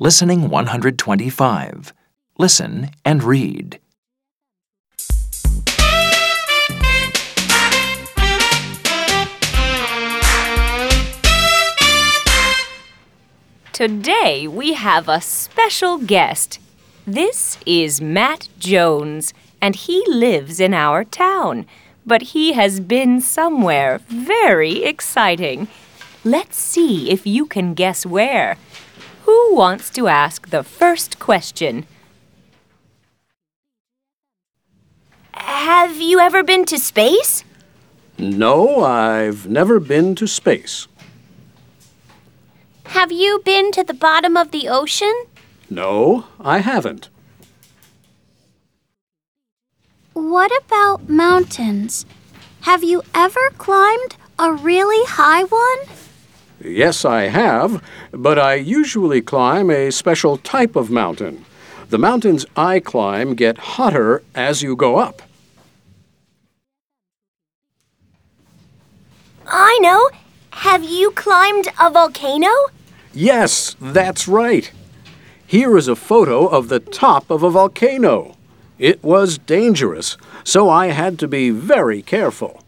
Listening 125. Listen and read. Today we have a special guest. This is Matt Jones, and he lives in our town. But he has been somewhere very exciting. Let's see if you can guess where. Who wants to ask the first question? Have you ever been to space? No, I've never been to space. Have you been to the bottom of the ocean? No, I haven't. What about mountains? Have you ever climbed a really high one? Yes, I have, but I usually climb a special type of mountain. The mountains I climb get hotter as you go up. I know. Have you climbed a volcano? Yes, that's right. Here is a photo of the top of a volcano. It was dangerous, so I had to be very careful.